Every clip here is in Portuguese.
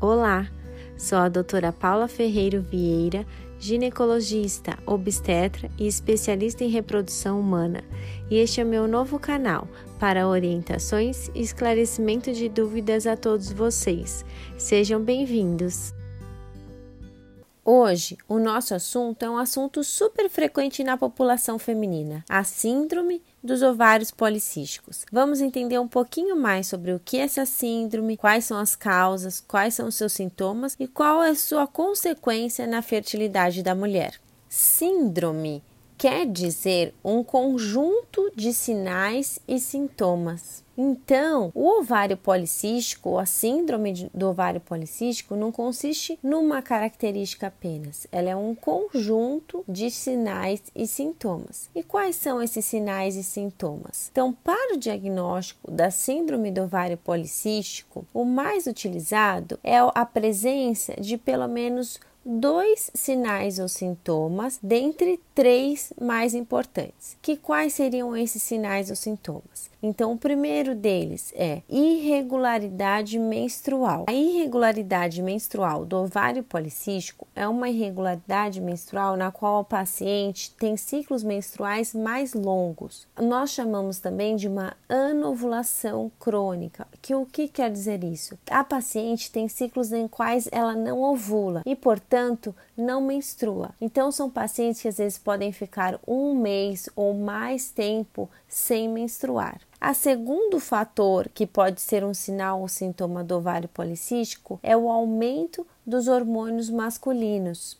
Olá, sou a doutora Paula Ferreiro Vieira, ginecologista, obstetra e especialista em reprodução humana, e este é meu novo canal para orientações e esclarecimento de dúvidas a todos vocês. Sejam bem-vindos! Hoje, o nosso assunto é um assunto super frequente na população feminina: a síndrome dos ovários policísticos. Vamos entender um pouquinho mais sobre o que é essa síndrome, quais são as causas, quais são os seus sintomas e qual é a sua consequência na fertilidade da mulher. Síndrome quer dizer um conjunto de sinais e sintomas. Então, o ovário policístico, ou a síndrome do ovário policístico, não consiste numa característica apenas, ela é um conjunto de sinais e sintomas. E quais são esses sinais e sintomas? Então, para o diagnóstico da síndrome do ovário policístico, o mais utilizado é a presença de pelo menos dois sinais ou sintomas dentre três mais importantes. Que quais seriam esses sinais ou sintomas? Então, o primeiro deles é irregularidade menstrual. A irregularidade menstrual do ovário policístico é uma irregularidade menstrual na qual o paciente tem ciclos menstruais mais longos. Nós chamamos também de uma anovulação crônica. Que o que quer dizer isso? A paciente tem ciclos em quais ela não ovula e, portanto, não menstrua. Então, são pacientes que às vezes podem ficar um mês ou mais tempo sem menstruar. A segundo fator que pode ser um sinal ou sintoma do ovário policístico é o aumento dos hormônios masculinos,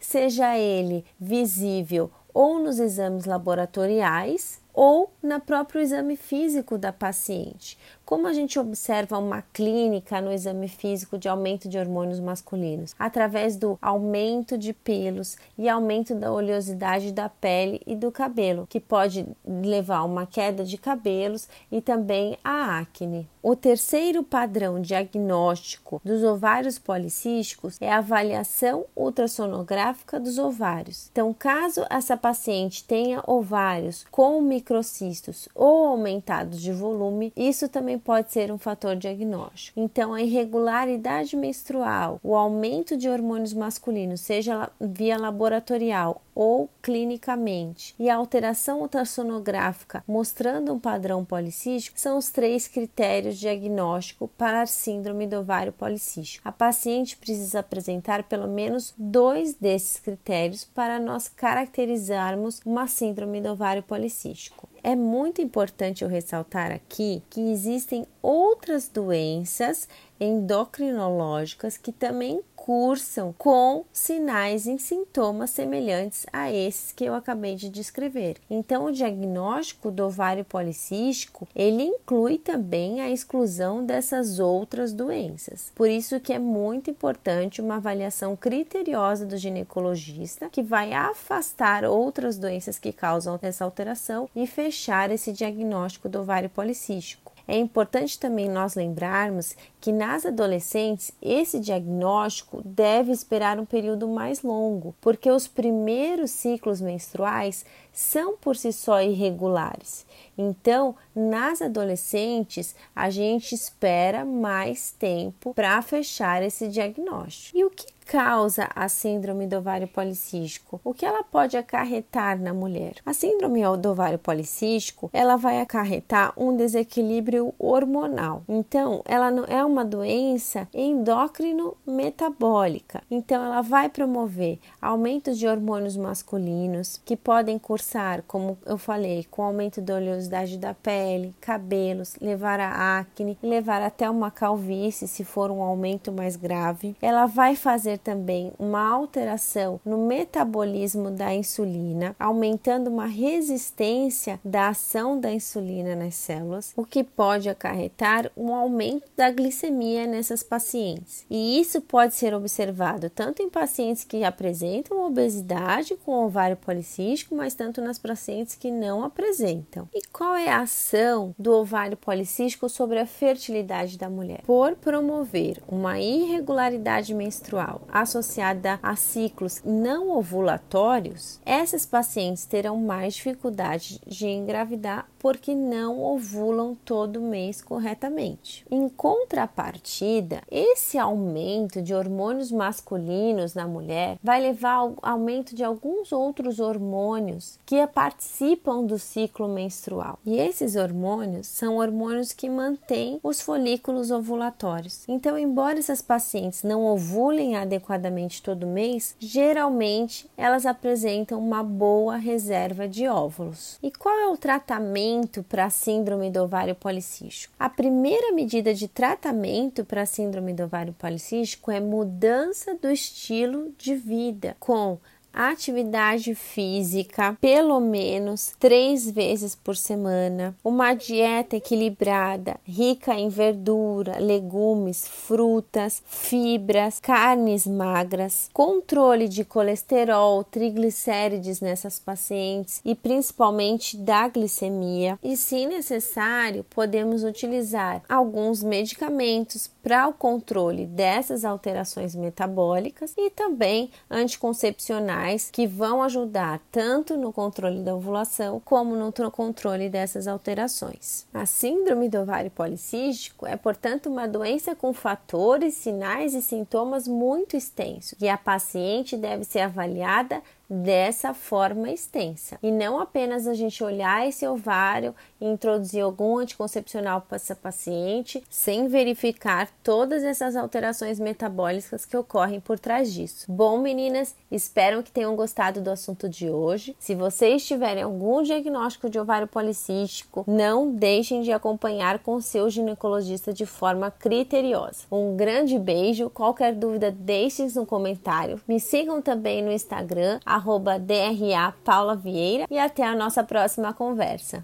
seja ele visível ou nos exames laboratoriais ou no próprio exame físico da paciente. Como a gente observa uma clínica no exame físico de aumento de hormônios masculinos? Através do aumento de pelos e aumento da oleosidade da pele e do cabelo, que pode levar a uma queda de cabelos e também a acne. O terceiro padrão diagnóstico dos ovários policísticos é a avaliação ultrassonográfica dos ovários. Então, caso essa paciente tenha ovários com microcistos ou aumentados de volume, isso também pode ser um fator diagnóstico. Então, a irregularidade menstrual, o aumento de hormônios masculinos, seja via laboratorial ou clinicamente, e a alteração ultrassonográfica mostrando um padrão policístico são os três critérios diagnósticos para a síndrome do ovário policístico. A paciente precisa apresentar pelo menos dois desses critérios para nós caracterizarmos uma síndrome do ovário policístico. É muito importante eu ressaltar aqui que existem outras doenças endocrinológicas que também cursam com sinais e sintomas semelhantes a esses que eu acabei de descrever. Então, o diagnóstico do ovário policístico, ele inclui também a exclusão dessas outras doenças. Por isso que é muito importante uma avaliação criteriosa do ginecologista, que vai afastar outras doenças que causam essa alteração e fechar esse diagnóstico do ovário policístico. É importante também nós lembrarmos que nas adolescentes esse diagnóstico deve esperar um período mais longo, porque os primeiros ciclos menstruais são por si só irregulares. Então, nas adolescentes, a gente espera mais tempo para fechar esse diagnóstico. E o que causa a síndrome do ovário policístico? O que ela pode acarretar na mulher? A síndrome do ovário policístico, ela vai acarretar um desequilíbrio hormonal. Então, ela não é uma doença endócrino metabólica. Então, ela vai promover aumento de hormônios masculinos que podem cursar, como eu falei, com aumento da oleosidade da pele, cabelos, levar a acne, levar até uma calvície se for um aumento mais grave. Ela vai fazer também uma alteração no metabolismo da insulina, aumentando uma resistência da ação da insulina nas células, o que pode acarretar um aumento da glicemia nessas pacientes. E isso pode ser observado tanto em pacientes que apresentam obesidade com ovário policístico, mas tanto nas pacientes que não apresentam. E qual é a ação do ovário policístico sobre a fertilidade da mulher? Por promover uma irregularidade menstrual associada a ciclos não ovulatórios, essas pacientes terão mais dificuldade de engravidar porque não ovulam todo mês corretamente. Em contrapartida, esse aumento de hormônios masculinos na mulher vai levar ao aumento de alguns outros hormônios que participam do ciclo menstrual. E esses hormônios são hormônios que mantêm os folículos ovulatórios. Então, embora essas pacientes não ovulem adequadamente todo mês, geralmente elas apresentam uma boa reserva de óvulos. E qual é o tratamento para a síndrome do ovário policístico? A primeira medida de tratamento para a síndrome do ovário policístico é mudança do estilo de vida com atividade física pelo menos três vezes por semana, uma dieta equilibrada, rica em verdura, legumes, frutas, fibras, carnes magras, controle de colesterol, triglicérides nessas pacientes e principalmente da glicemia. E, se necessário, podemos utilizar alguns medicamentos para o controle dessas alterações metabólicas e também anticoncepcionais que vão ajudar tanto no controle da ovulação como no controle dessas alterações. A síndrome do ovário policístico é, portanto, uma doença com fatores, sinais e sintomas muito extensos e a paciente deve ser avaliada dessa forma extensa e não apenas a gente olhar esse ovário e introduzir algum anticoncepcional para essa paciente sem verificar todas essas alterações metabólicas que ocorrem por trás disso. Bom, meninas, espero que tenham gostado do assunto de hoje. Se vocês tiverem algum diagnóstico de ovário policístico, não deixem de acompanhar com seu ginecologista de forma criteriosa. Um grande beijo. Qualquer dúvida, deixe no comentário. Me sigam também no Instagram arroba DRA Paula Vieira e até a nossa próxima conversa.